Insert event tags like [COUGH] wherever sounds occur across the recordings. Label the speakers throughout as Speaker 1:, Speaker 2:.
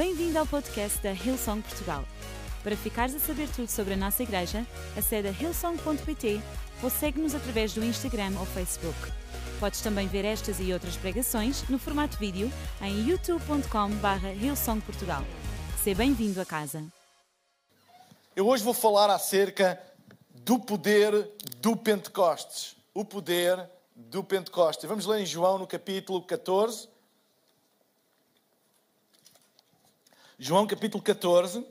Speaker 1: Bem-vindo ao podcast da Hillsong Portugal. Para ficares a saber tudo sobre a nossa igreja, acede a hillsong.pt ou segue-nos através do Instagram ou Facebook. Podes também ver estas e outras pregações no formato vídeo em youtube.com.br hillsongportugal. Seja bem-vindo a casa.
Speaker 2: Eu hoje vou falar acerca do poder do Pentecostes. O poder do Pentecostes. Vamos ler em João no capítulo 14. João capítulo 14,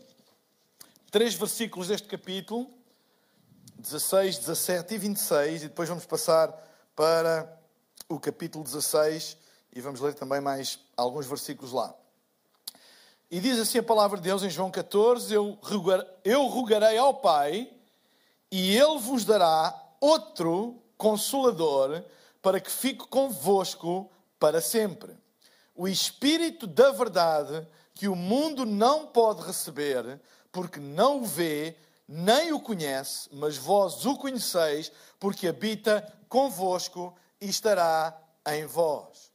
Speaker 2: três versículos deste capítulo, 16, 17 e 26, e depois vamos passar para o capítulo 16 e vamos ler também mais alguns versículos lá. E diz assim a palavra de Deus em João 14: Eu, rogar, eu rogarei ao Pai, e Ele vos dará outro consolador, para que fique convosco para sempre. O Espírito da Verdade que o mundo não pode receber, porque não o vê, nem o conhece, mas vós o conheceis, porque habita convosco e estará em vós.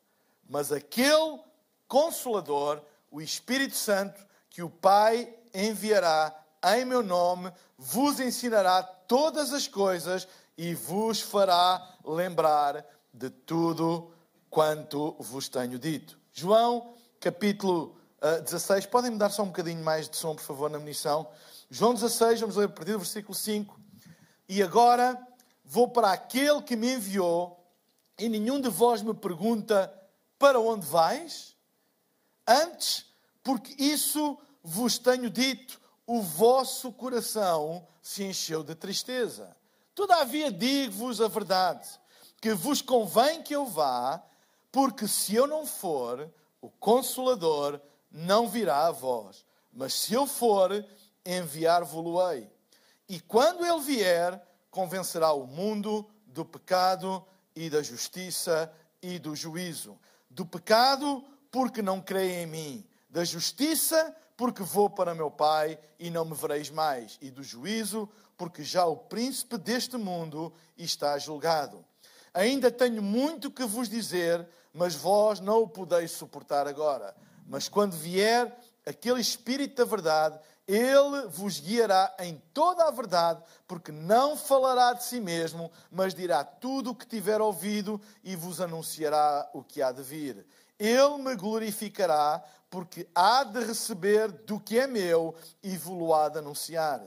Speaker 2: Mas aquele Consolador, o Espírito Santo, que o Pai enviará em meu nome, vos ensinará todas as coisas e vos fará lembrar de tudo quanto vos tenho dito. João, capítulo 16. Podem me dar só um bocadinho mais de som, por favor, na munição. João 16, vamos ler a partir do versículo 5. E agora vou para aquele que me enviou, e nenhum de vós me pergunta para onde vais? Antes, porque isso vos tenho dito, o vosso coração se encheu de tristeza. Todavia digo-vos a verdade, que vos convém que eu vá, porque se eu não for, o Consolador não virá a vós. Mas se eu for, enviar-vos-ei. E quando ele vier, convencerá o mundo do pecado e da justiça e do juízo. Do pecado, porque não creem em mim. Da justiça, porque vou para meu Pai e não me vereis mais. E do juízo, porque já o príncipe deste mundo está julgado. Ainda tenho muito que vos dizer, mas vós não o podeis suportar agora. Mas quando vier aquele Espírito da verdade, ele vos guiará em toda a verdade, porque não falará de si mesmo, mas dirá tudo o que tiver ouvido e vos anunciará o que há de vir. Ele me glorificará, porque há de receber do que é meu e vos há de anunciar.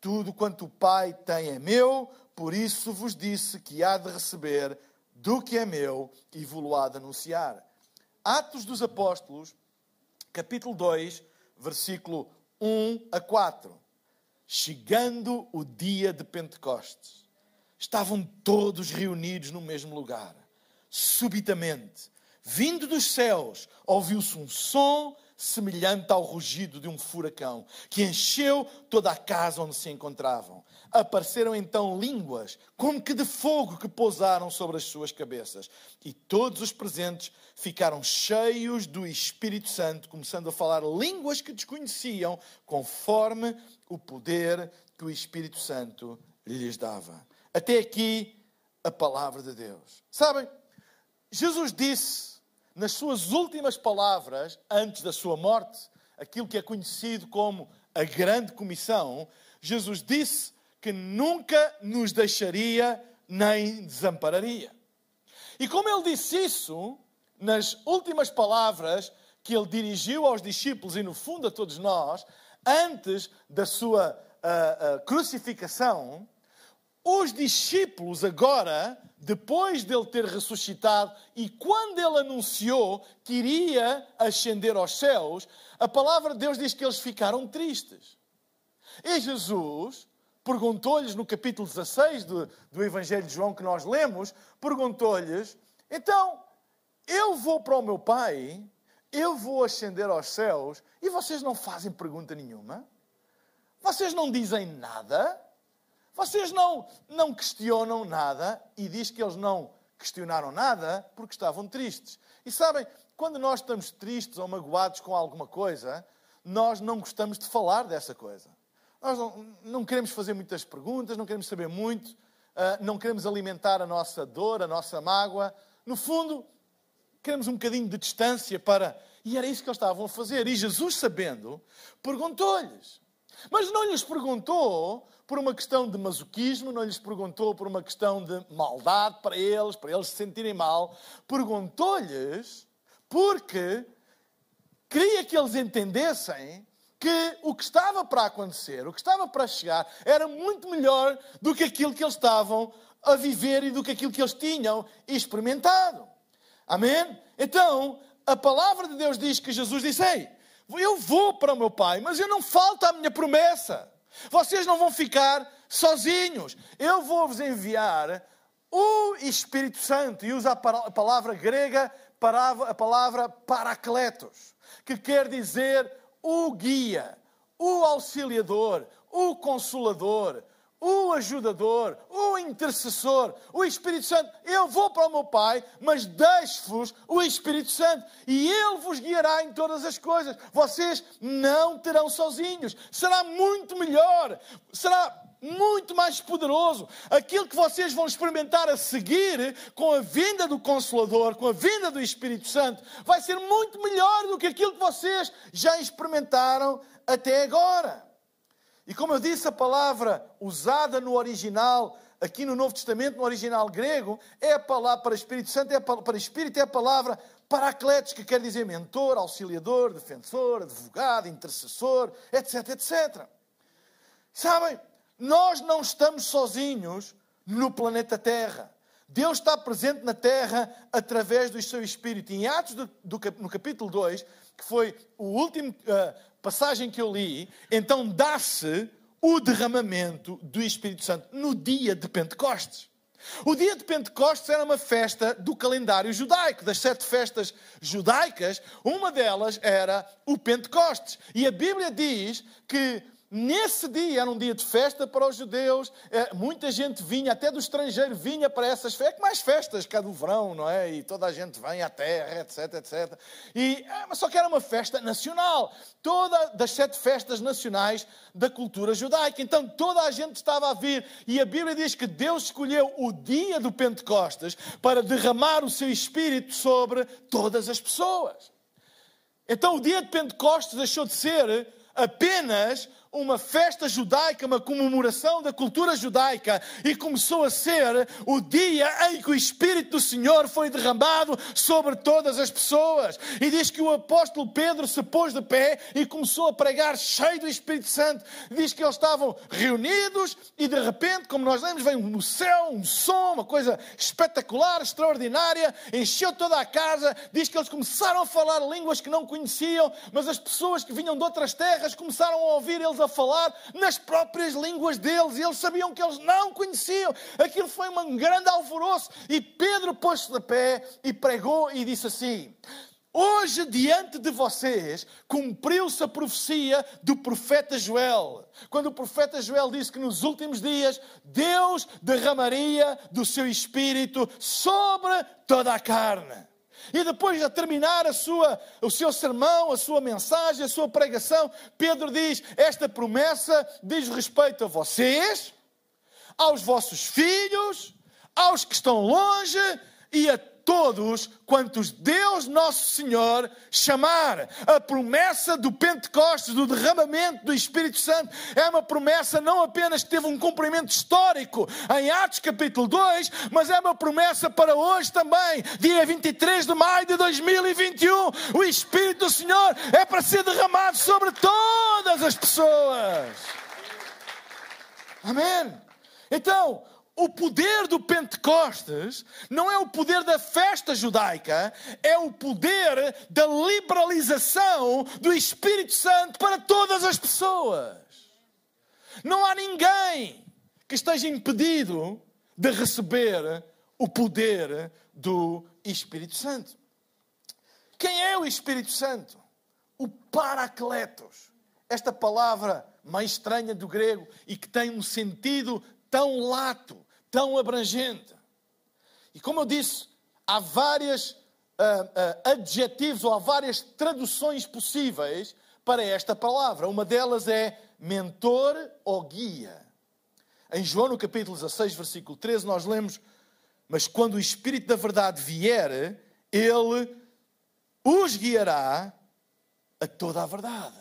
Speaker 2: Tudo quanto o Pai tem é meu, por isso vos disse que há de receber do que é meu e vos há de anunciar. Atos dos Apóstolos, capítulo 2, versículo 1 a 4. Chegando o dia de Pentecostes, estavam todos reunidos no mesmo lugar. Subitamente, vindo dos céus, ouviu-se um som semelhante ao rugido de um furacão, que encheu toda a casa onde se encontravam. Apareceram então línguas, como que de fogo, que pousaram sobre as suas cabeças. E todos os presentes ficaram cheios do Espírito Santo, começando a falar línguas que desconheciam, conforme o poder que o Espírito Santo lhes dava. Até aqui a palavra de Deus. Sabem, Jesus disse nas suas últimas palavras, antes da sua morte, aquilo que é conhecido como a Grande Comissão, Jesus disse que nunca nos deixaria nem desampararia. E como ele disse isso, nas últimas palavras que ele dirigiu aos discípulos e, no fundo, a todos nós, antes da sua uh, uh, crucificação, os discípulos agora, depois dele ter ressuscitado e quando ele anunciou que iria ascender aos céus, a palavra de Deus diz que eles ficaram tristes. E Jesus perguntou-lhes no capítulo 16 do, do Evangelho de João que nós lemos, perguntou-lhes, então, eu vou para o meu Pai, eu vou ascender aos céus e vocês não fazem pergunta nenhuma? Vocês não dizem nada? Vocês não, não questionam nada? E diz que eles não questionaram nada porque estavam tristes. E sabem, quando nós estamos tristes ou magoados com alguma coisa, nós não gostamos de falar dessa coisa. Nós não, não queremos fazer muitas perguntas, não queremos saber muito, uh, não queremos alimentar a nossa dor, a nossa mágoa. No fundo, queremos um bocadinho de distância para. E era isso que eles estavam a fazer. E Jesus, sabendo, perguntou-lhes. Mas não lhes perguntou por uma questão de masoquismo, não lhes perguntou por uma questão de maldade para eles, para eles se sentirem mal. Perguntou-lhes porque queria que eles entendessem que o que estava para acontecer, o que estava para chegar, era muito melhor do que aquilo que eles estavam a viver e do que aquilo que eles tinham experimentado. Amém? Então, a palavra de Deus diz que Jesus disse: Ei, eu vou para o meu Pai, mas eu não falta a minha promessa. Vocês não vão ficar sozinhos. Eu vou-vos enviar o Espírito Santo. E usa a palavra grega, a palavra paracletos, que quer dizer o guia, o auxiliador, o consolador, o ajudador, o intercessor, o Espírito Santo. Eu vou para o meu Pai, mas deixo-vos o Espírito Santo e Ele vos guiará em todas as coisas. Vocês não terão sozinhos. Será muito melhor, será muito mais poderoso. Aquilo que vocês vão experimentar a seguir com a vinda do Consolador, com a vinda do Espírito Santo, vai ser muito melhor do que aquilo que vocês já experimentaram até agora. E como eu disse, a palavra usada no original, aqui no Novo Testamento, no original grego, é a palavra para Espírito Santo, é para Espírito, é a palavra paracletos, que quer dizer mentor, auxiliador, defensor, advogado, intercessor, etc, etc. Sabem, nós não estamos sozinhos no planeta Terra. Deus está presente na Terra através do seu Espírito. Em Atos, do, do, no capítulo 2, que foi o último uh, passagem que eu li, então dá-se o derramamento do Espírito Santo no dia de Pentecostes. O dia de Pentecostes era uma festa do calendário judaico, das sete festas judaicas, uma delas era o Pentecostes. E a Bíblia diz que Nesse dia era um dia de festa para os judeus, é, muita gente vinha, até do estrangeiro vinha para essas festas, é mais festas que a do verão, não é? E toda a gente vem à terra, etc, etc. E, é, só que era uma festa nacional, toda das sete festas nacionais da cultura judaica. Então toda a gente estava a vir, e a Bíblia diz que Deus escolheu o dia do Pentecostes para derramar o seu Espírito sobre todas as pessoas. Então o dia de Pentecostes deixou de ser apenas uma festa judaica, uma comemoração da cultura judaica, e começou a ser o dia em que o Espírito do Senhor foi derramado sobre todas as pessoas. E diz que o apóstolo Pedro se pôs de pé e começou a pregar cheio do Espírito Santo. Diz que eles estavam reunidos e de repente, como nós lemos, veio no céu um som, uma coisa espetacular, extraordinária, encheu toda a casa. Diz que eles começaram a falar línguas que não conheciam, mas as pessoas que vinham de outras terras começaram a ouvir eles a falar nas próprias línguas deles, e eles sabiam que eles não conheciam. Aquilo foi um grande alvoroço. E Pedro pôs-se de pé e pregou e disse assim: Hoje, diante de vocês, cumpriu-se a profecia do profeta Joel. Quando o profeta Joel disse que nos últimos dias Deus derramaria do seu espírito sobre toda a carne. E depois de terminar a sua, o seu sermão, a sua mensagem, a sua pregação, Pedro diz: Esta promessa diz respeito a vocês, aos vossos filhos, aos que estão longe e a todos quantos Deus Nosso Senhor chamar. A promessa do Pentecostes, do derramamento do Espírito Santo, é uma promessa não apenas que teve um cumprimento histórico em Atos capítulo 2, mas é uma promessa para hoje também, dia 23 de maio de 2021. O Espírito do Senhor é para ser derramado sobre todas as pessoas. Amém. Então, o poder do Pentecostes não é o poder da festa judaica, é o poder da liberalização do Espírito Santo para todas as pessoas. Não há ninguém que esteja impedido de receber o poder do Espírito Santo. Quem é o Espírito Santo? O Paracletos. Esta palavra mais estranha do grego e que tem um sentido tão lato, tão abrangente. E como eu disse, há vários uh, uh, adjetivos ou há várias traduções possíveis para esta palavra. Uma delas é mentor ou guia. Em João, no capítulo 16, versículo 13, nós lemos: Mas quando o Espírito da Verdade vier, ele os guiará a toda a verdade.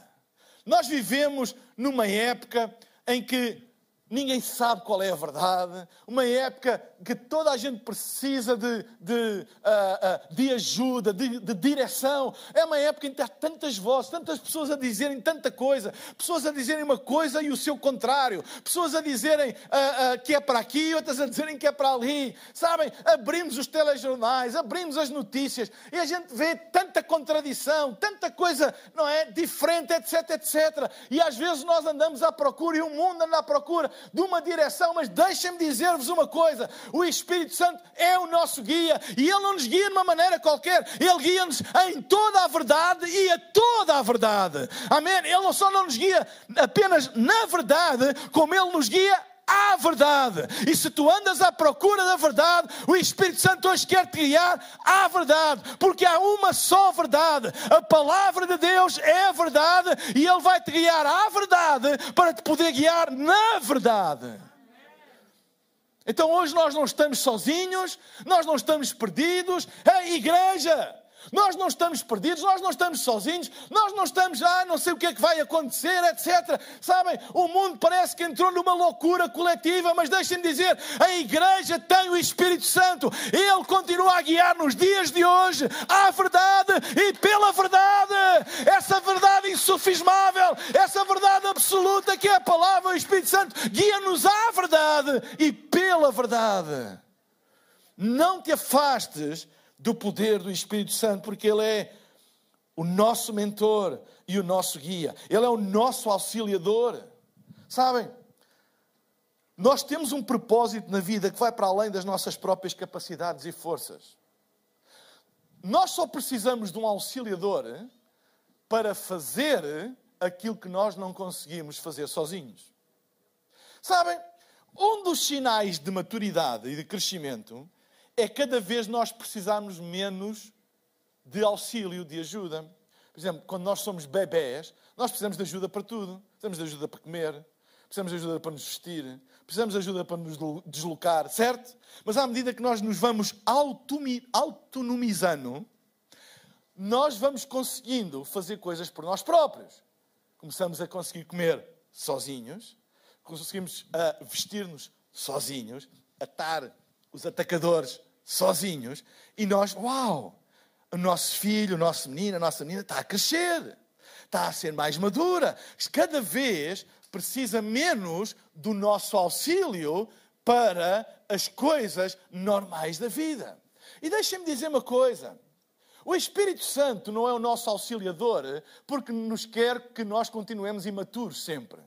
Speaker 2: Nós vivemos numa época em que ninguém sabe qual é a verdade, uma época que toda a gente precisa de, de, uh, uh, de ajuda, de, de, direção. É uma época em que há tantas vozes, tantas pessoas a dizerem tanta coisa, pessoas a dizerem uma coisa e o seu contrário, pessoas a dizerem uh, que é para aqui, outras a dizerem que é para ali. Sabem, abrimos os telejornais, abrimos as notícias e a gente vê tanta contradição, tanta coisa, não é? Diferente, etc, etc. E às vezes nós andamos à procura e o mundo anda à procura de uma direção, mas deixem-me dizer-vos uma coisa: o Espírito Santo é o nosso guia e ele não nos guia de uma maneira qualquer, ele guia-nos em toda a verdade e a toda a verdade. Amém? Ele não só não nos guia apenas na verdade, como ele nos guia à verdade. E se tu andas à procura da verdade, o Espírito Santo hoje quer te guiar à verdade, porque há uma só verdade. A palavra de Deus é a verdade e Ele vai te guiar à verdade para te poder guiar na verdade. Então hoje nós não estamos sozinhos, nós não estamos perdidos. A igreja nós não estamos perdidos, nós não estamos sozinhos, nós não estamos, ah, não sei o que é que vai acontecer, etc. Sabem, o mundo parece que entrou numa loucura coletiva, mas deixem-me dizer, a igreja tem o Espírito Santo, ele continua a guiar nos dias de hoje à verdade e pela verdade, essa verdade insufismável, essa verdade absoluta que é a palavra, o Espírito Santo guia-nos à verdade e pela verdade. Não te afastes do poder do Espírito Santo, porque Ele é o nosso mentor e o nosso guia, Ele é o nosso auxiliador. Sabem? Nós temos um propósito na vida que vai para além das nossas próprias capacidades e forças. Nós só precisamos de um auxiliador para fazer aquilo que nós não conseguimos fazer sozinhos. Sabem? Um dos sinais de maturidade e de crescimento é cada vez nós precisarmos menos de auxílio, de ajuda. Por exemplo, quando nós somos bebés, nós precisamos de ajuda para tudo. Precisamos de ajuda para comer, precisamos de ajuda para nos vestir, precisamos de ajuda para nos deslocar, certo? Mas à medida que nós nos vamos autonomizando, nós vamos conseguindo fazer coisas por nós próprios. Começamos a conseguir comer sozinhos, conseguimos vestir-nos sozinhos, atar os atacadores sozinhos, e nós, uau, o nosso filho, o nosso menino, a nossa menina está a crescer, está a ser mais madura, cada vez precisa menos do nosso auxílio para as coisas normais da vida. E deixem-me dizer uma coisa. O Espírito Santo não é o nosso auxiliador porque nos quer que nós continuemos imaturos sempre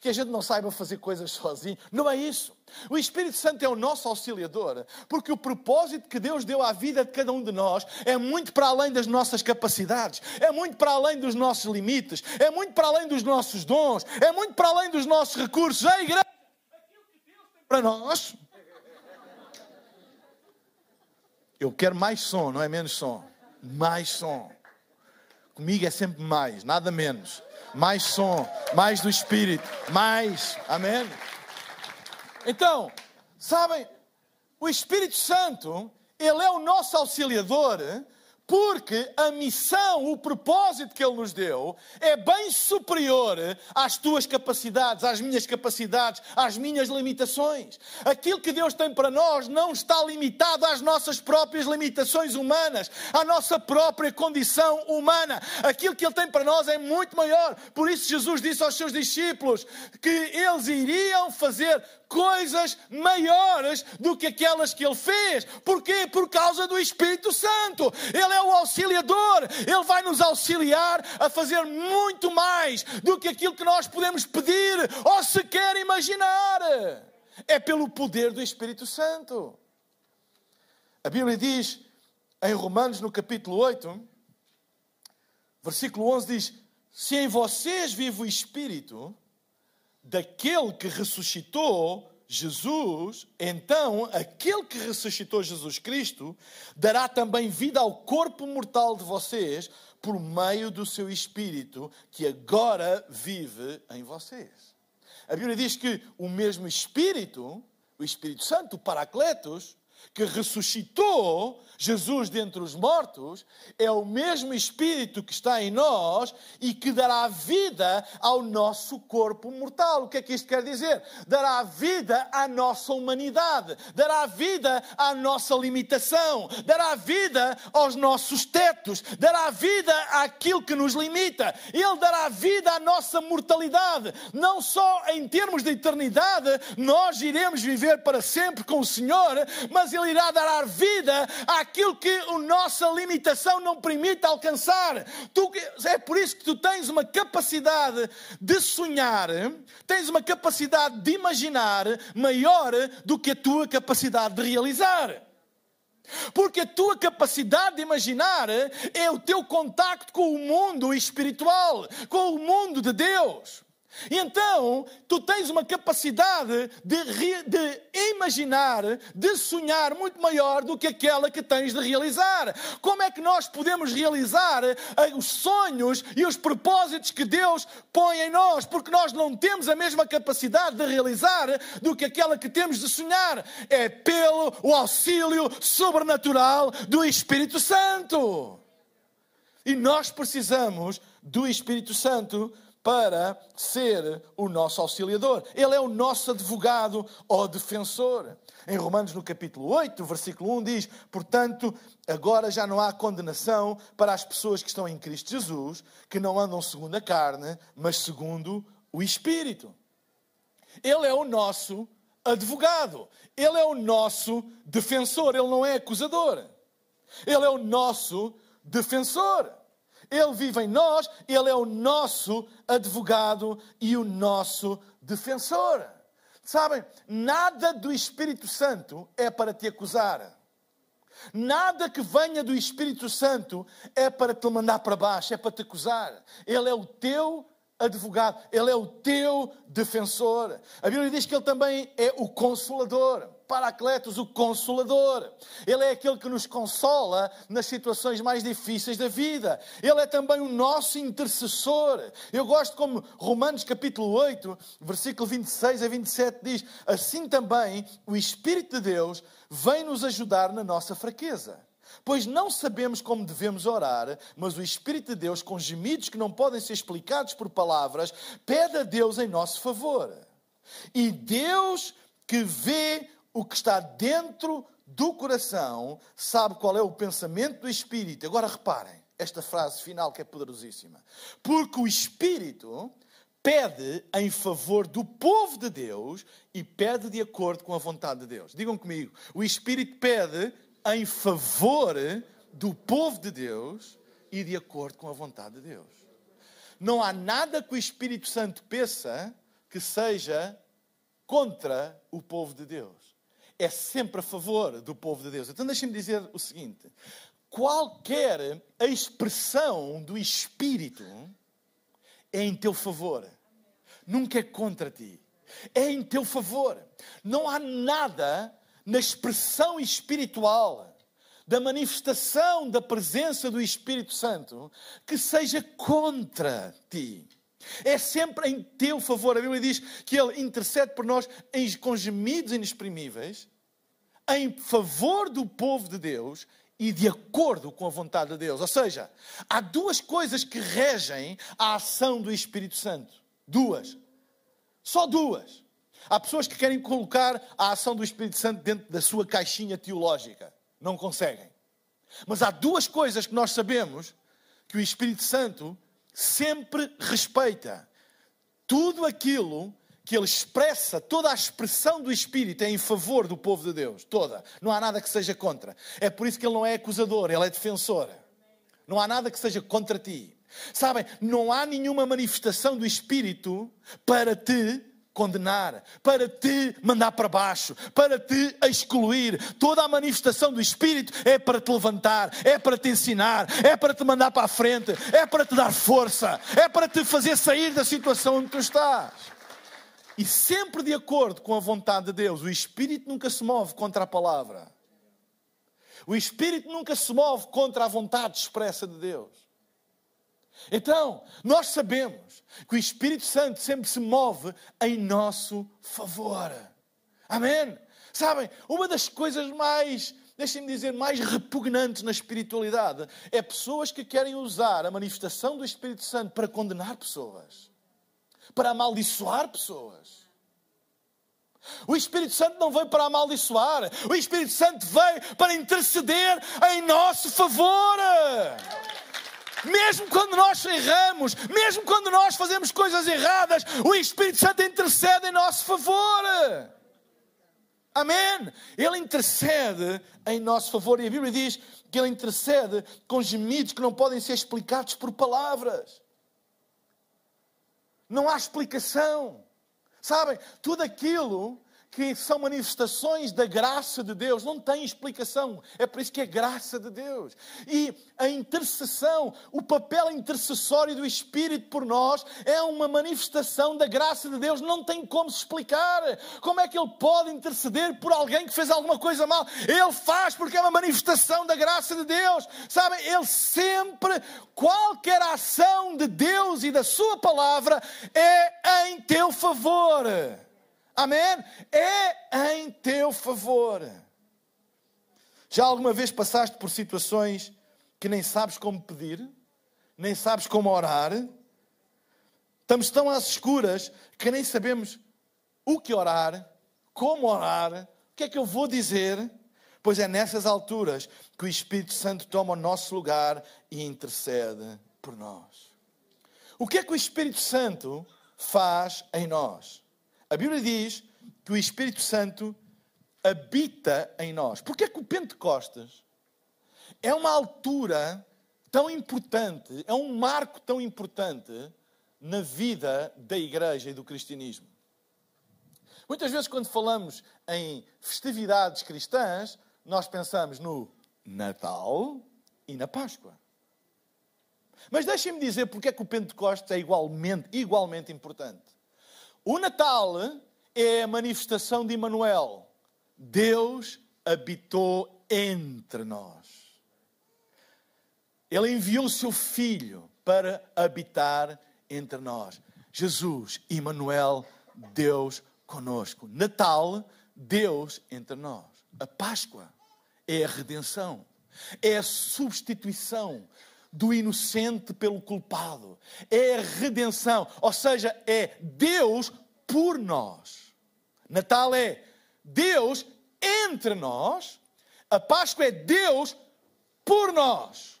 Speaker 2: que a gente não saiba fazer coisas sozinho. Não é isso. O Espírito Santo é o nosso auxiliador, porque o propósito que Deus deu à vida de cada um de nós é muito para além das nossas capacidades, é muito para além dos nossos limites, é muito para além dos nossos dons, é muito para além dos nossos recursos. A igreja, para nós. Eu quero mais som, não é menos som. Mais som. Comigo é sempre mais, nada menos mais som, mais do Espírito, mais. Amém? Então, sabem, o Espírito Santo, ele é o nosso auxiliador porque a missão, o propósito que Ele nos deu é bem superior às tuas capacidades, às minhas capacidades, às minhas limitações. Aquilo que Deus tem para nós não está limitado às nossas próprias limitações humanas, à nossa própria condição humana. Aquilo que Ele tem para nós é muito maior. Por isso, Jesus disse aos seus discípulos que eles iriam fazer coisas maiores do que aquelas que ele fez. Porquê? Por causa do Espírito Santo. Ele é o auxiliador. Ele vai nos auxiliar a fazer muito mais do que aquilo que nós podemos pedir ou sequer imaginar. É pelo poder do Espírito Santo. A Bíblia diz em Romanos, no capítulo 8, versículo 11, diz: Se em vocês vive o Espírito, daquele que ressuscitou Jesus, então aquele que ressuscitou Jesus Cristo dará também vida ao corpo mortal de vocês por meio do seu espírito que agora vive em vocês. A Bíblia diz que o mesmo espírito, o Espírito Santo, o Paracletos, que ressuscitou Jesus dentre os mortos, é o mesmo Espírito que está em nós e que dará vida ao nosso corpo mortal. O que é que isto quer dizer? Dará vida à nossa humanidade, dará vida à nossa limitação, dará vida aos nossos tetos, dará vida àquilo que nos limita. Ele dará vida à nossa mortalidade, não só em termos de eternidade, nós iremos viver para sempre com o Senhor, mas Ele irá dar vida àquilo que a nossa limitação não permite alcançar. Tu, é por isso que tu tens uma capacidade de sonhar, tens uma capacidade de imaginar maior do que a tua capacidade de realizar. Porque a tua capacidade de imaginar é o teu contacto com o mundo espiritual, com o mundo de Deus. Então, tu tens uma capacidade de, de, imaginar, de sonhar muito maior do que aquela que tens de realizar. Como é que nós podemos realizar eh, os sonhos e os propósitos que Deus põe em nós? Porque nós não temos a mesma capacidade de realizar do que aquela que temos de sonhar. É pelo o auxílio sobrenatural do Espírito Santo. E nós precisamos do Espírito Santo para ser o nosso auxiliador. Ele é o nosso advogado ou defensor. Em Romanos, no capítulo 8, versículo 1, diz: Portanto, agora já não há condenação para as pessoas que estão em Cristo Jesus, que não andam segundo a carne, mas segundo o Espírito. Ele é o nosso advogado. Ele é o nosso defensor. Ele não é acusador. Ele é o nosso defensor. Ele vive em nós, Ele é o nosso advogado e o nosso defensor. Sabem, nada do Espírito Santo é para te acusar. Nada que venha do Espírito Santo é para te mandar para baixo, é para te acusar. Ele é o teu advogado, ele é o teu defensor. A Bíblia diz que ele também é o consolador. Paracletos, o consolador. Ele é aquele que nos consola nas situações mais difíceis da vida. Ele é também o nosso intercessor. Eu gosto como Romanos capítulo 8, versículo 26 a 27 diz: Assim também o Espírito de Deus vem nos ajudar na nossa fraqueza. Pois não sabemos como devemos orar, mas o Espírito de Deus, com gemidos que não podem ser explicados por palavras, pede a Deus em nosso favor. E Deus que vê o que está dentro do coração sabe qual é o pensamento do Espírito. Agora reparem, esta frase final que é poderosíssima. Porque o Espírito pede em favor do povo de Deus e pede de acordo com a vontade de Deus. Digam comigo, o Espírito pede em favor do povo de Deus e de acordo com a vontade de Deus. Não há nada que o Espírito Santo peça que seja contra o povo de Deus é sempre a favor do povo de Deus. Então deixem-me dizer o seguinte: qualquer expressão do Espírito é em teu favor, nunca é contra ti, é em teu favor. Não há nada na expressão espiritual da manifestação da presença do Espírito Santo que seja contra ti. É sempre em teu favor. A Bíblia diz que Ele intercede por nós com gemidos inexprimíveis em favor do povo de Deus e de acordo com a vontade de Deus. Ou seja, há duas coisas que regem a ação do Espírito Santo. Duas. Só duas. Há pessoas que querem colocar a ação do Espírito Santo dentro da sua caixinha teológica. Não conseguem. Mas há duas coisas que nós sabemos que o Espírito Santo sempre respeita. Tudo aquilo que ele expressa, toda a expressão do Espírito é em favor do povo de Deus. Toda. Não há nada que seja contra. É por isso que ele não é acusador, ele é defensor. Não há nada que seja contra ti. Sabem, não há nenhuma manifestação do Espírito para te condenar, para te mandar para baixo, para te excluir. Toda a manifestação do Espírito é para te levantar, é para te ensinar, é para te mandar para a frente, é para te dar força, é para te fazer sair da situação onde tu estás e sempre de acordo com a vontade de Deus. O Espírito nunca se move contra a palavra. O Espírito nunca se move contra a vontade expressa de Deus. Então, nós sabemos que o Espírito Santo sempre se move em nosso favor. Amém? Sabem, uma das coisas mais, deixem-me dizer, mais repugnantes na espiritualidade é pessoas que querem usar a manifestação do Espírito Santo para condenar pessoas, para amaldiçoar pessoas. O Espírito Santo não veio para amaldiçoar, o Espírito Santo veio para interceder em nosso favor. Mesmo quando nós erramos, mesmo quando nós fazemos coisas erradas, o Espírito Santo intercede em nosso favor. Amém? Ele intercede em nosso favor e a Bíblia diz que ele intercede com gemidos que não podem ser explicados por palavras. Não há explicação. Sabem, tudo aquilo que são manifestações da graça de Deus, não tem explicação. É por isso que é graça de Deus. E a intercessão, o papel intercessório do Espírito por nós, é uma manifestação da graça de Deus. Não tem como se explicar. Como é que ele pode interceder por alguém que fez alguma coisa mal? Ele faz porque é uma manifestação da graça de Deus. Sabem, ele sempre, qualquer ação de Deus e da Sua palavra é em teu favor. Amém? É em teu favor. Já alguma vez passaste por situações que nem sabes como pedir, nem sabes como orar? Estamos tão às escuras que nem sabemos o que orar, como orar, o que é que eu vou dizer. Pois é nessas alturas que o Espírito Santo toma o nosso lugar e intercede por nós. O que é que o Espírito Santo faz em nós? A Bíblia diz que o Espírito Santo habita em nós. Porque é que o Pentecostes é uma altura tão importante, é um marco tão importante na vida da igreja e do cristianismo? Muitas vezes, quando falamos em festividades cristãs, nós pensamos no Natal e na Páscoa. Mas deixem-me dizer porque é que o Pentecostes é igualmente, igualmente importante. O Natal é a manifestação de Emmanuel. Deus habitou entre nós. Ele enviou o seu filho para habitar entre nós. Jesus, Emmanuel, Deus conosco. Natal, Deus entre nós. A Páscoa é a redenção, é a substituição do inocente pelo culpado. É a redenção, ou seja, é Deus por nós. Natal é Deus entre nós, a Páscoa é Deus por nós,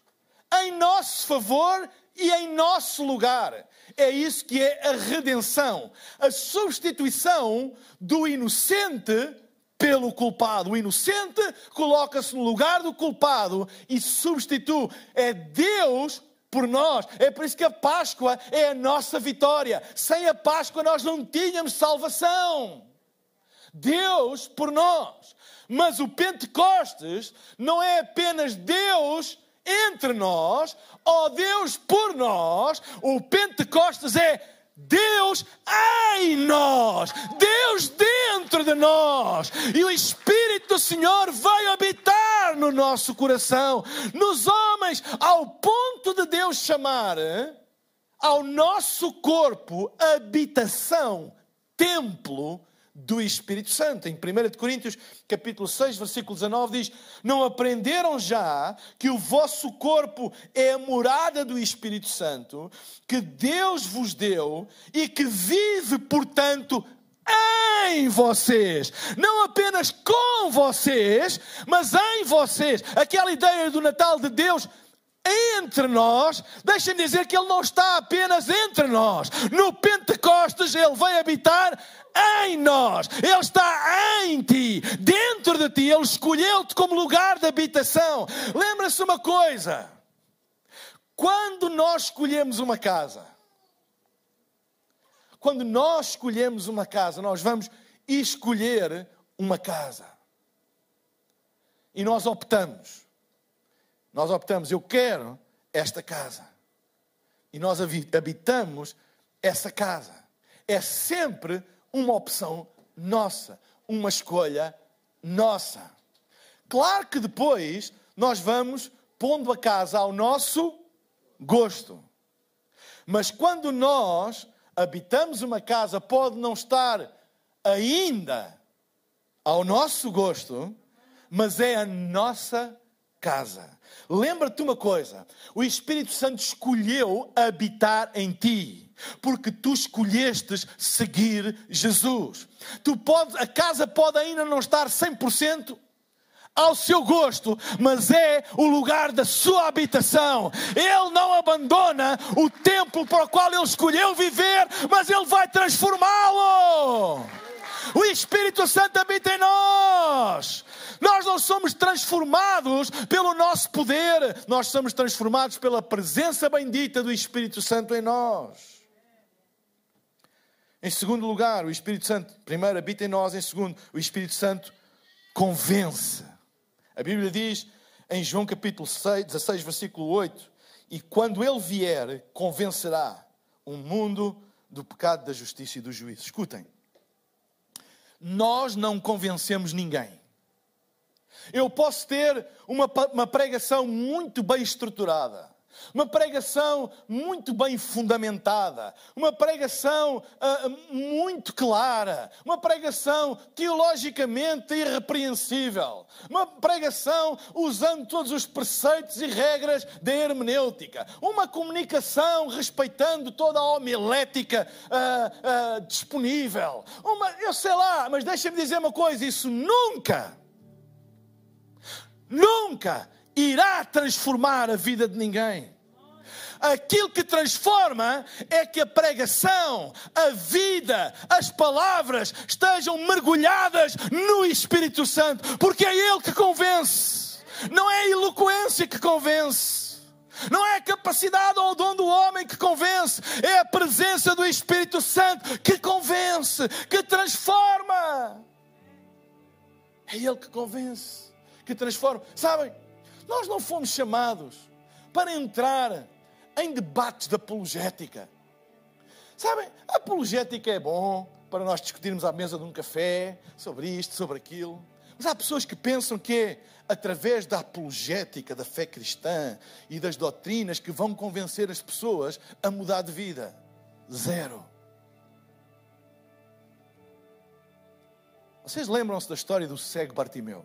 Speaker 2: em nosso favor e em nosso lugar. É isso que é a redenção, a substituição do inocente pelo culpado. O inocente coloca-se no lugar do culpado e substitui. É Deus por nós. É por isso que a Páscoa é a nossa vitória. Sem a Páscoa nós não tínhamos salvação. Deus por nós. Mas o Pentecostes não é apenas Deus entre nós, ou Deus por nós. O Pentecostes é Deus em nós, Deus dentro de nós, e o Espírito do Senhor vai habitar no nosso coração, nos homens, ao ponto de Deus chamar ao nosso corpo habitação, templo do Espírito Santo. Em 1 Coríntios, capítulo 6, versículo 19, diz: Não aprenderam já que o vosso corpo é a morada do Espírito Santo, que Deus vos deu e que vive, portanto, em vocês, não apenas com vocês, mas em vocês. Aquela ideia do Natal de Deus entre nós, deixem dizer que Ele não está apenas entre nós. No Pentecostes, Ele vai habitar em nós, Ele está em ti, dentro de ti, Ele escolheu-te como lugar de habitação. Lembra-se uma coisa: quando nós escolhemos uma casa, quando nós escolhemos uma casa, nós vamos escolher uma casa. E nós optamos. Nós optamos, eu quero esta casa. E nós habitamos essa casa. É sempre uma opção nossa, uma escolha nossa. Claro que depois nós vamos pondo a casa ao nosso gosto. Mas quando nós habitamos uma casa, pode não estar ainda ao nosso gosto, mas é a nossa casa. Lembra-te uma coisa: o Espírito Santo escolheu habitar em ti. Porque tu escolhestes seguir Jesus. Tu podes, a casa pode ainda não estar 100% ao seu gosto, mas é o lugar da sua habitação. Ele não abandona o templo para o qual ele escolheu viver, mas ele vai transformá-lo. O Espírito Santo habita em nós. Nós não somos transformados pelo nosso poder, nós somos transformados pela presença bendita do Espírito Santo em nós. Em segundo lugar, o Espírito Santo, primeiro, habita em nós, em segundo, o Espírito Santo convence. A Bíblia diz em João capítulo 6, 16, versículo 8: E quando ele vier, convencerá o mundo do pecado, da justiça e do juízo. Escutem, nós não convencemos ninguém. Eu posso ter uma, uma pregação muito bem estruturada, uma pregação muito bem fundamentada, uma pregação uh, muito clara, uma pregação teologicamente irrepreensível, uma pregação usando todos os preceitos e regras da hermenêutica, uma comunicação respeitando toda a homilética uh, uh, disponível. Uma, eu sei lá, mas deixa-me dizer uma coisa: isso nunca nunca irá transformar a vida de ninguém. Aquilo que transforma é que a pregação, a vida, as palavras estejam mergulhadas no Espírito Santo, porque é Ele que convence, não é a eloquência que convence. Não é a capacidade ou o dom do homem que convence, é a presença do Espírito Santo que convence, que transforma. É Ele que convence que transforma. Sabem, nós não fomos chamados para entrar em debates de apologética. Sabem, a apologética é bom para nós discutirmos à mesa de um café sobre isto, sobre aquilo. Mas há pessoas que pensam que é através da apologética da fé cristã e das doutrinas que vão convencer as pessoas a mudar de vida. Zero. Vocês lembram-se da história do cego Bartimeu?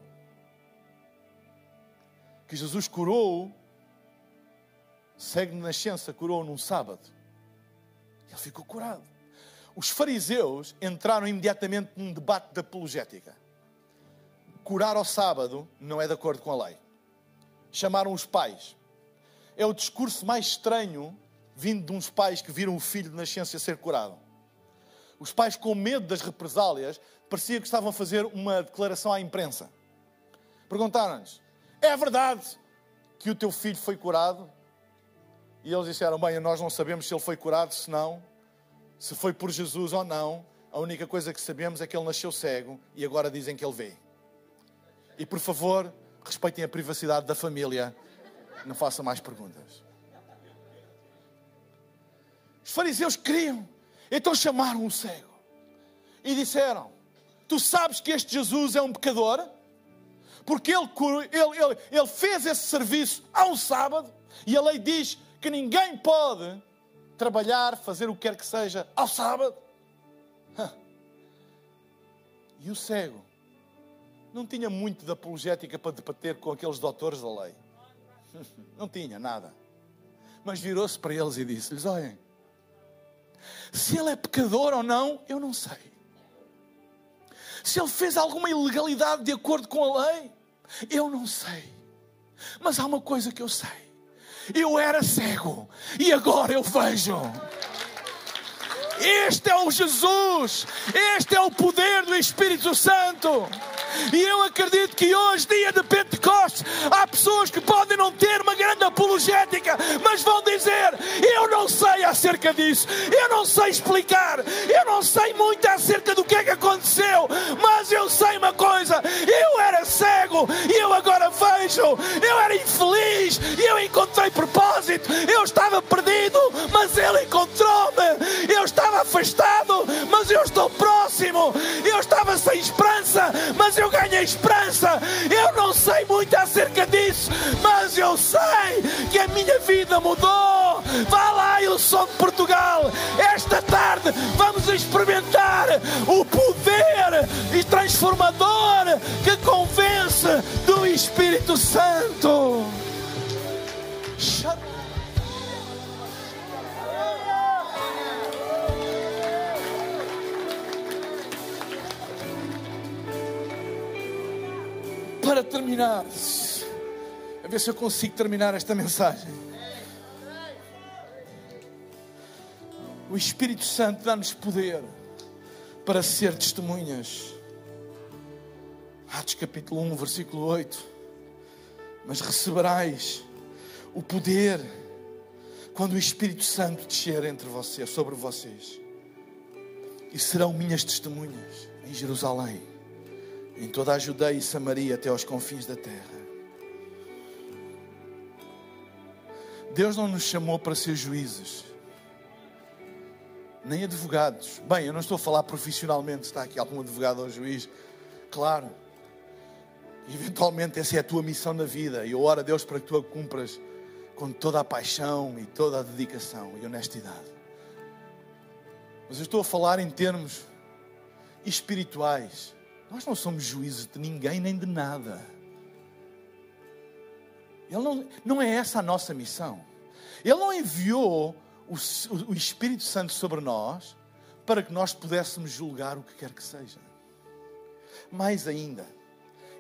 Speaker 2: Que Jesus curou, cego de nascença, curou num sábado. Ele ficou curado. Os fariseus entraram imediatamente num debate de apologética. Curar ao sábado não é de acordo com a lei. Chamaram os pais. É o discurso mais estranho vindo de uns pais que viram o filho de nascença ser curado. Os pais, com medo das represálias, parecia que estavam a fazer uma declaração à imprensa. Perguntaram-lhes: é verdade que o teu filho foi curado? E eles disseram: Bem, nós não sabemos se ele foi curado, se não, se foi por Jesus ou não. A única coisa que sabemos é que ele nasceu cego e agora dizem que ele vê. E por favor, respeitem a privacidade da família. Não façam mais perguntas. Os fariseus queriam, então chamaram o cego e disseram: Tu sabes que este Jesus é um pecador? Porque ele, ele, ele, ele fez esse serviço ao sábado e a lei diz que ninguém pode trabalhar, fazer o que quer que seja ao sábado. E o cego não tinha muito de apologética para debater com aqueles doutores da lei. [LAUGHS] Não tinha nada. Mas virou-se para eles e disse-lhes: Olhem, se ele é pecador ou não, eu não sei. Se ele fez alguma ilegalidade de acordo com a lei, eu não sei. Mas há uma coisa que eu sei. Eu era cego e agora eu vejo. Este é o Jesus, este é o poder do Espírito Santo. E eu acredito que hoje, dia de Pentecostes, há pessoas que podem não ter uma grande apologética, mas vão dizer: Eu não sei acerca disso, eu não sei explicar, eu não sei muito acerca do que é que aconteceu, mas eu sei uma coisa: eu era cego e eu agora vejo. Eu era infeliz e eu encontrei propósito. Eu estava perdido, mas Ele encontrou-me. Eu estava afastado, mas eu estou próximo. Eu estava sem esperança, mas eu ganhei esperança. Eu não sei muito acerca disso, mas eu sei que a minha vida mudou. Vá lá, eu sou de Portugal. Esta tarde vamos experimentar o poder e transformador que convence do Espírito Santo. Para terminar, a ver se eu consigo terminar esta mensagem. O Espírito Santo dá-nos poder para ser testemunhas. Atos capítulo 1, versículo 8. Mas receberás o poder quando o Espírito Santo descer entre vocês, sobre vocês. E serão minhas testemunhas em Jerusalém, em toda a Judeia e Samaria até aos confins da terra. Deus não nos chamou para ser juízes nem advogados. Bem, eu não estou a falar profissionalmente, está aqui algum advogado ou juiz. Claro, eventualmente essa é a tua missão na vida e eu oro a Deus para que tu a cumpras com toda a paixão e toda a dedicação e honestidade. Mas eu estou a falar em termos espirituais. Nós não somos juízes de ninguém nem de nada. Ele não, não é essa a nossa missão. Ele não enviou o, o Espírito Santo sobre nós para que nós pudéssemos julgar o que quer que seja. Mais ainda,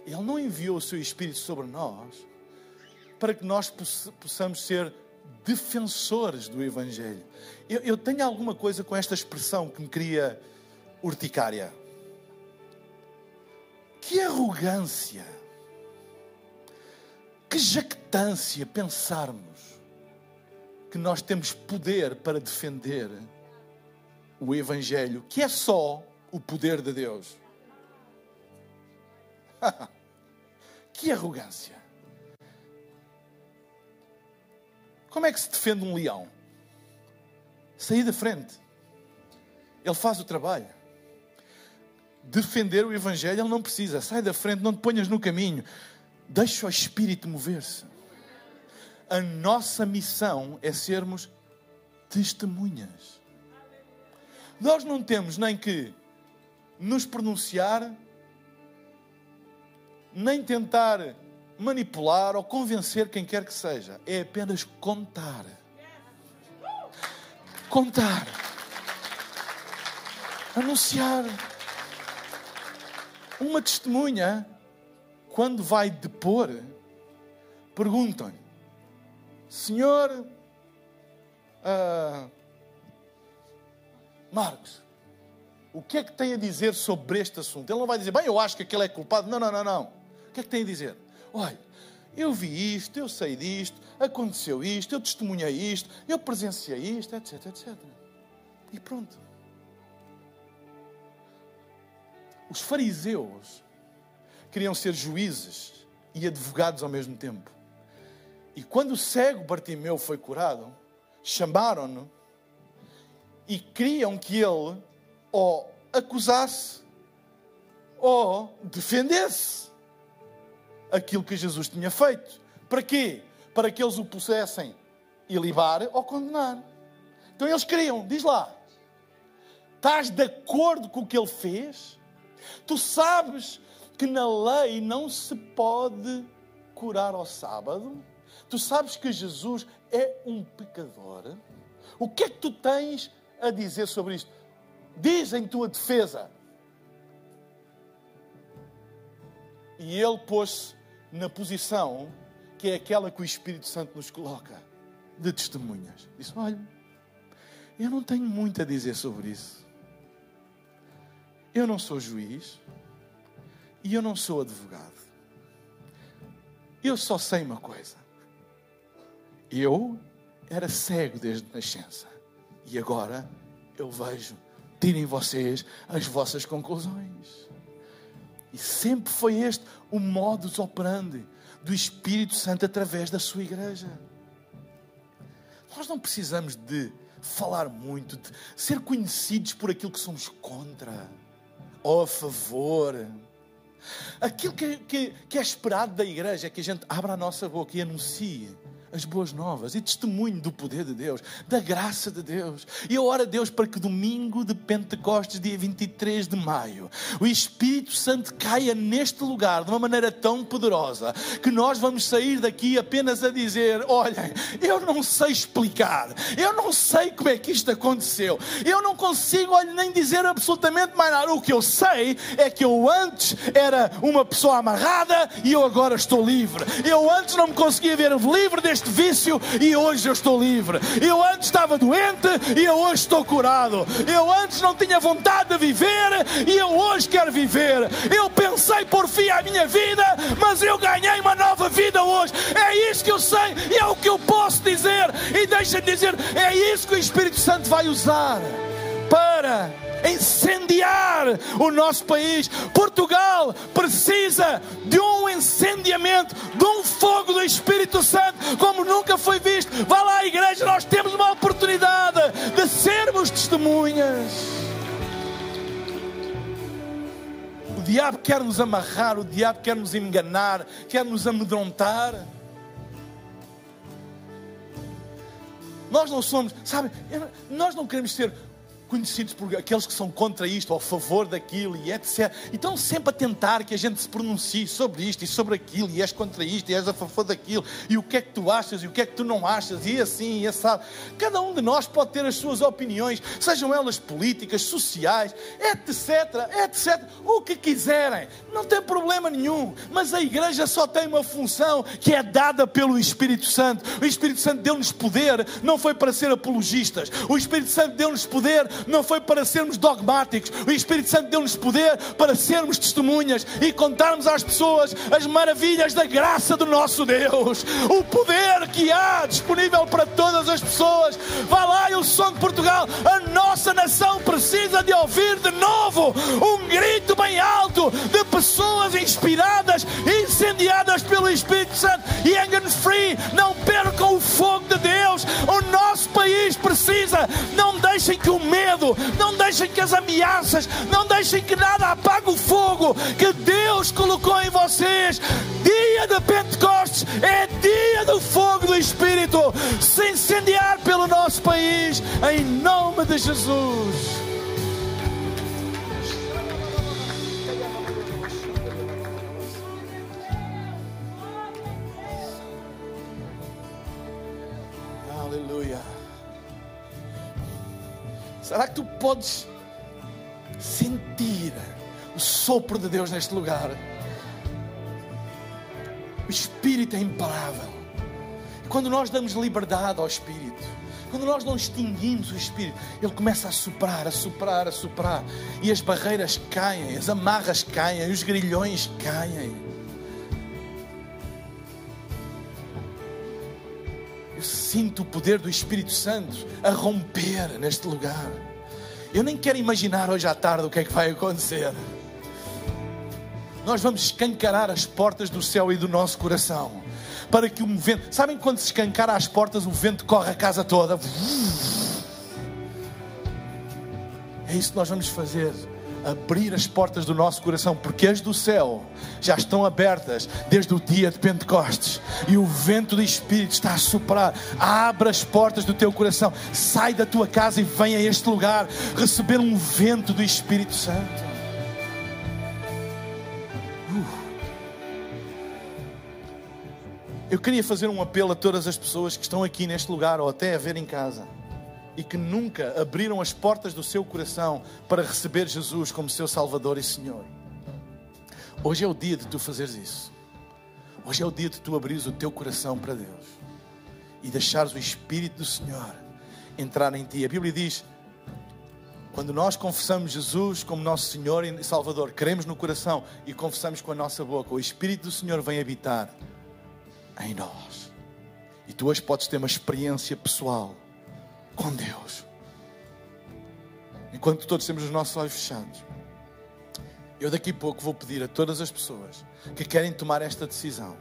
Speaker 2: Ele não enviou o seu Espírito sobre nós para que nós possamos ser defensores do Evangelho. Eu, eu tenho alguma coisa com esta expressão que me cria urticária. Que arrogância, que jactância pensarmos que nós temos poder para defender o Evangelho, que é só o poder de Deus. [LAUGHS] que arrogância! Como é que se defende um leão? Sair da frente. Ele faz o trabalho. Defender o Evangelho ele não precisa. Sai da frente, não te ponhas no caminho. Deixa o Espírito mover-se a nossa missão é sermos testemunhas. Nós não temos nem que nos pronunciar, nem tentar manipular ou convencer quem quer que seja. É apenas contar. Contar. Anunciar. Uma testemunha, quando vai depor, perguntam-lhe Senhor uh, Marcos, o que é que tem a dizer sobre este assunto? Ele não vai dizer, bem, eu acho que aquele é culpado. Não, não, não, não. O que é que tem a dizer? Olha, eu vi isto, eu sei disto, aconteceu isto, eu testemunhei isto, eu presenciei isto, etc, etc. E pronto. Os fariseus queriam ser juízes e advogados ao mesmo tempo. E quando o cego Bartimeu foi curado, chamaram-no e queriam que ele ou acusasse ou defendesse aquilo que Jesus tinha feito. Para quê? Para que eles o pudessem ilibar ou condenar. Então eles queriam, diz lá, estás de acordo com o que ele fez? Tu sabes que na lei não se pode curar ao sábado? Tu sabes que Jesus é um pecador? O que é que tu tens a dizer sobre isto? Diz em tua defesa. E ele pôs-se na posição que é aquela que o Espírito Santo nos coloca, de testemunhas. Disse: Olha, eu não tenho muito a dizer sobre isso. Eu não sou juiz e eu não sou advogado. Eu só sei uma coisa. Eu era cego desde a nascença e agora eu vejo. Tirem vocês as vossas conclusões. E sempre foi este o modus operandi do Espírito Santo através da sua igreja. Nós não precisamos de falar muito, de ser conhecidos por aquilo que somos contra ou a favor. Aquilo que, que, que é esperado da igreja é que a gente abra a nossa boca e anuncie as boas novas e testemunho do poder de Deus, da graça de Deus. E eu oro a Deus para que domingo de Pentecostes, dia 23 de maio, o Espírito Santo caia neste lugar de uma maneira tão poderosa que nós vamos sair daqui apenas a dizer: olhem, eu não sei explicar, eu não sei como é que isto aconteceu, eu não consigo olha, nem dizer absolutamente mais nada. O que eu sei é que eu antes era uma pessoa amarrada e eu agora estou livre. Eu antes não me conseguia ver livre deste deste vício e hoje eu estou livre. Eu antes estava doente e eu hoje estou curado. Eu antes não tinha vontade de viver e eu hoje quero viver. Eu pensei por fim à minha vida, mas eu ganhei uma nova vida hoje. É isso que eu sei e é o que eu posso dizer. E deixa-me dizer, é isso que o Espírito Santo vai usar para incendiar o nosso país. Portugal precisa de um incendiamento, de um fogo do Espírito Santo, como nunca foi visto. Vá lá, igreja, nós temos uma oportunidade de sermos testemunhas. O diabo quer nos amarrar, o diabo quer nos enganar, quer nos amedrontar. Nós não somos, sabe, nós não queremos ser conhecidos por aqueles que são contra isto, ou a favor daquilo e etc. E estão sempre a tentar que a gente se pronuncie sobre isto e sobre aquilo, e és contra isto, e és a favor daquilo, e o que é que tu achas e o que é que tu não achas, e assim e assim. Cada um de nós pode ter as suas opiniões, sejam elas políticas, sociais, etc, etc, o que quiserem, não tem problema nenhum, mas a igreja só tem uma função que é dada pelo Espírito Santo. O Espírito Santo deu-nos poder, não foi para ser apologistas, o Espírito Santo deu-nos poder não foi para sermos dogmáticos. O Espírito Santo deu-nos poder para sermos testemunhas e contarmos às pessoas as maravilhas da graça do nosso Deus. O poder que há disponível para todas as pessoas. Vá lá, eu sou de Portugal. A nossa nação precisa de ouvir de novo um grito bem alto de pessoas inspiradas, incendiadas pelo Espírito Santo. E engane free, não percam o fogo de Deus. O nosso país precisa. Não deixem que o medo medo, não deixem que as ameaças, não deixem que nada apague o fogo que Deus colocou em vocês. Dia de Pentecostes é dia do fogo do Espírito se incendiar pelo nosso país, em nome de Jesus. Será que tu podes sentir o sopro de Deus neste lugar? O Espírito é imparável. Quando nós damos liberdade ao Espírito, quando nós não extinguimos o Espírito, ele começa a soprar, a soprar, a soprar, e as barreiras caem, as amarras caem, os grilhões caem. Sinto o poder do Espírito Santo a romper neste lugar. Eu nem quero imaginar hoje à tarde o que é que vai acontecer. Nós vamos escancarar as portas do céu e do nosso coração. Para que o vento. Sabem quando se escancar as portas, o vento corre a casa toda? É isso que nós vamos fazer abrir as portas do nosso coração, porque as do céu já estão abertas desde o dia de Pentecostes e o vento do Espírito está a soprar. Abra as portas do teu coração, sai da tua casa e vem a este lugar receber um vento do Espírito Santo. Uh. Eu queria fazer um apelo a todas as pessoas que estão aqui neste lugar ou até a ver em casa e que nunca abriram as portas do seu coração para receber Jesus como seu Salvador e Senhor. Hoje é o dia de tu fazeres isso. Hoje é o dia de tu abrires o teu coração para Deus e deixares o Espírito do Senhor entrar em ti. A Bíblia diz: quando nós confessamos Jesus como nosso Senhor e Salvador, queremos no coração e confessamos com a nossa boca, o Espírito do Senhor vem habitar em nós. E tu hoje podes ter uma experiência pessoal com Deus. Enquanto todos temos os nossos olhos fechados, Eu daqui a pouco vou pedir a todas as pessoas que querem tomar esta decisão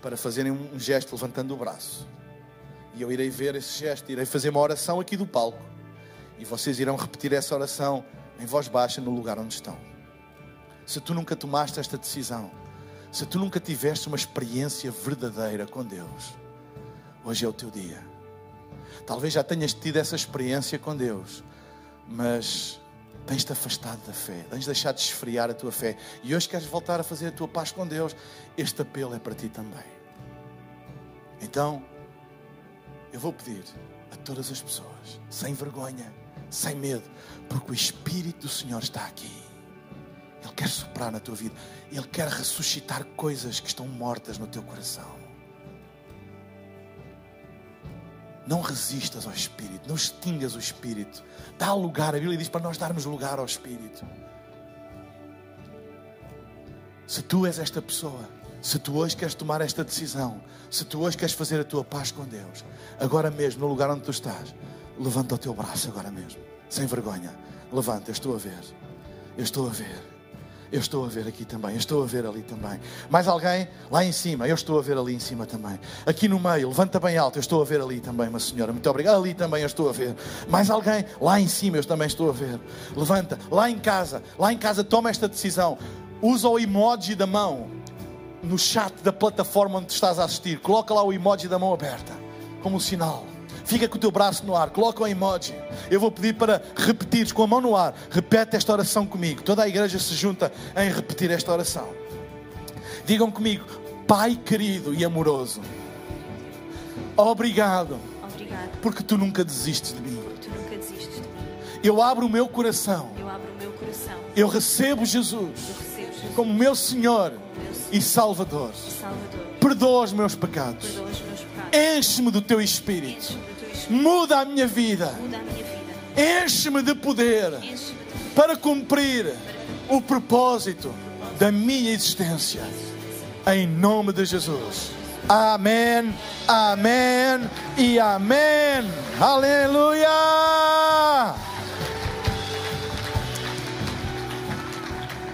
Speaker 2: para fazerem um gesto levantando o braço. E eu irei ver esse gesto, irei fazer uma oração aqui do palco. E vocês irão repetir essa oração em voz baixa no lugar onde estão. Se tu nunca tomaste esta decisão, se tu nunca tiveste uma experiência verdadeira com Deus, hoje é o teu dia. Talvez já tenhas tido essa experiência com Deus, mas tens-te afastado da fé, tens deixado de esfriar a tua fé e hoje queres voltar a fazer a tua paz com Deus. Este apelo é para ti também. Então, eu vou pedir a todas as pessoas, sem vergonha, sem medo, porque o Espírito do Senhor está aqui. Ele quer soprar na tua vida, Ele quer ressuscitar coisas que estão mortas no teu coração. Não resistas ao Espírito, não extingas o Espírito. Dá lugar, a Bíblia diz para nós darmos lugar ao Espírito. Se tu és esta pessoa, se tu hoje queres tomar esta decisão, se tu hoje queres fazer a tua paz com Deus, agora mesmo, no lugar onde tu estás, levanta o teu braço agora mesmo, sem vergonha. Levanta, eu estou a ver. Eu estou a ver. Eu estou a ver aqui também, eu estou a ver ali também. Mais alguém? Lá em cima, eu estou a ver ali em cima também. Aqui no meio, levanta bem alto, eu estou a ver ali também, uma senhora. Muito obrigado. Ali também eu estou a ver. Mais alguém? Lá em cima eu também estou a ver. Levanta. Lá em casa, lá em casa, toma esta decisão. Usa o emoji da mão no chat da plataforma onde estás a assistir. Coloca lá o emoji da mão aberta, como um sinal. Fica com o teu braço no ar, coloca o emoji. Eu vou pedir para repetires com a mão no ar. Repete esta oração comigo. Toda a igreja se junta em repetir esta oração. Digam comigo, Pai querido e amoroso, obrigado,
Speaker 1: Obrigado
Speaker 2: porque tu nunca desistes de mim. Eu abro o meu coração,
Speaker 1: Eu meu coração.
Speaker 2: eu recebo Jesus
Speaker 1: Eu recebo Jesus
Speaker 2: como meu Senhor
Speaker 1: como meu Senhor
Speaker 2: e Salvador.
Speaker 1: e Salvador.
Speaker 2: Perdoa os
Speaker 1: Perdoa os meus pecados.
Speaker 2: enche-me do teu Espírito, Muda a minha vida,
Speaker 1: vida.
Speaker 2: enche-me de poder.
Speaker 1: Enche-me de
Speaker 2: para cumprir o propósito da minha existência. Em nome de Jesus. Amém, amém e amém. Aleluia!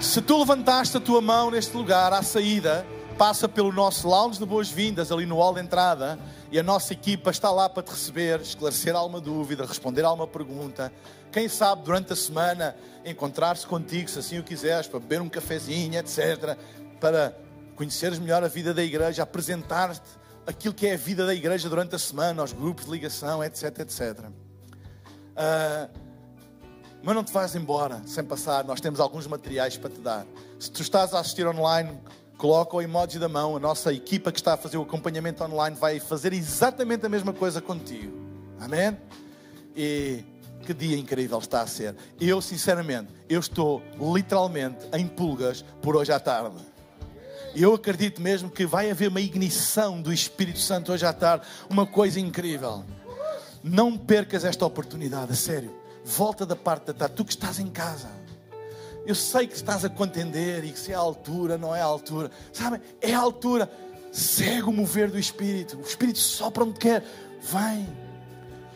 Speaker 2: Se tu levantaste a tua mão neste lugar, à saída, passa pelo nosso lounge de boas-vindas, ali no hall de entrada, e a nossa equipa está lá para te receber, esclarecer alguma dúvida, responder alguma pergunta. Quem sabe durante a semana encontrar-se contigo, se assim o quiseres, para beber um cafezinho, etc. Para conheceres melhor a vida da igreja, apresentar-te aquilo que é a vida da igreja durante a semana, aos grupos de ligação, etc, etc. Ah, mas não te vais embora sem passar. Nós temos alguns materiais para te dar. Se tu estás a assistir online, coloca o emoji da mão. A nossa equipa que está a fazer o acompanhamento online vai fazer exatamente a mesma coisa contigo. Amém? E que dia incrível está a ser. Eu, sinceramente, eu estou literalmente em pulgas por hoje à tarde. Eu acredito mesmo que vai haver uma ignição do Espírito Santo hoje à tarde, uma coisa incrível. Não percas esta oportunidade, a sério. Volta da parte da tarde, tu que estás em casa. Eu sei que estás a contender e que se é a altura, não é a altura. Sabe, é a altura. Segue o mover do Espírito. O Espírito sopra onde quer. Vem.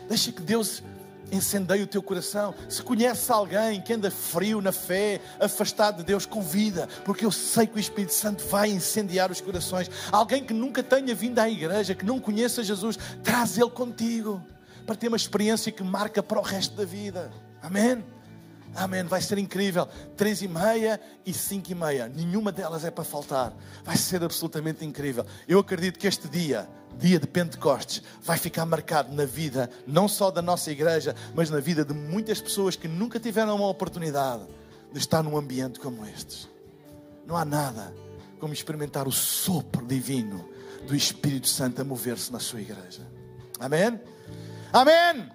Speaker 2: Deixa que Deus incendeie o teu coração. Se conheces alguém que anda frio na fé, afastado de Deus, convida, porque eu sei que o Espírito Santo vai incendiar os corações. Alguém que nunca tenha vindo à igreja, que não conheça Jesus, traz ele contigo para ter uma experiência que marca para o resto da vida. Amém? Amém. Vai ser incrível. Três e meia e cinco e meia. Nenhuma delas é para faltar. Vai ser absolutamente incrível. Eu acredito que este dia, dia de Pentecostes, vai ficar marcado na vida, não só da nossa igreja, mas na vida de muitas pessoas que nunca tiveram uma oportunidade de estar num ambiente como este. Não há nada como experimentar o sopro divino do Espírito Santo a mover-se na sua igreja. Amém? Amém?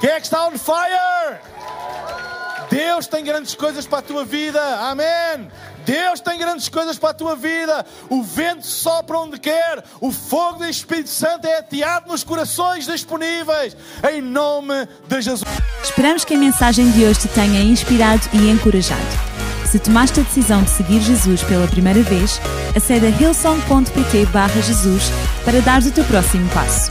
Speaker 2: Quem é que está on fire? Deus tem grandes coisas para a tua vida. Amém. Deus tem grandes coisas para a tua vida. O vento sopra onde quer. O fogo do Espírito Santo é ateado nos corações disponíveis. Em nome de Jesus.
Speaker 1: Esperamos que a mensagem de hoje te tenha inspirado e encorajado. Se tomaste a decisão de seguir Jesus pela primeira vez, acede a hillsong.pt Jesus para dar o teu próximo passo.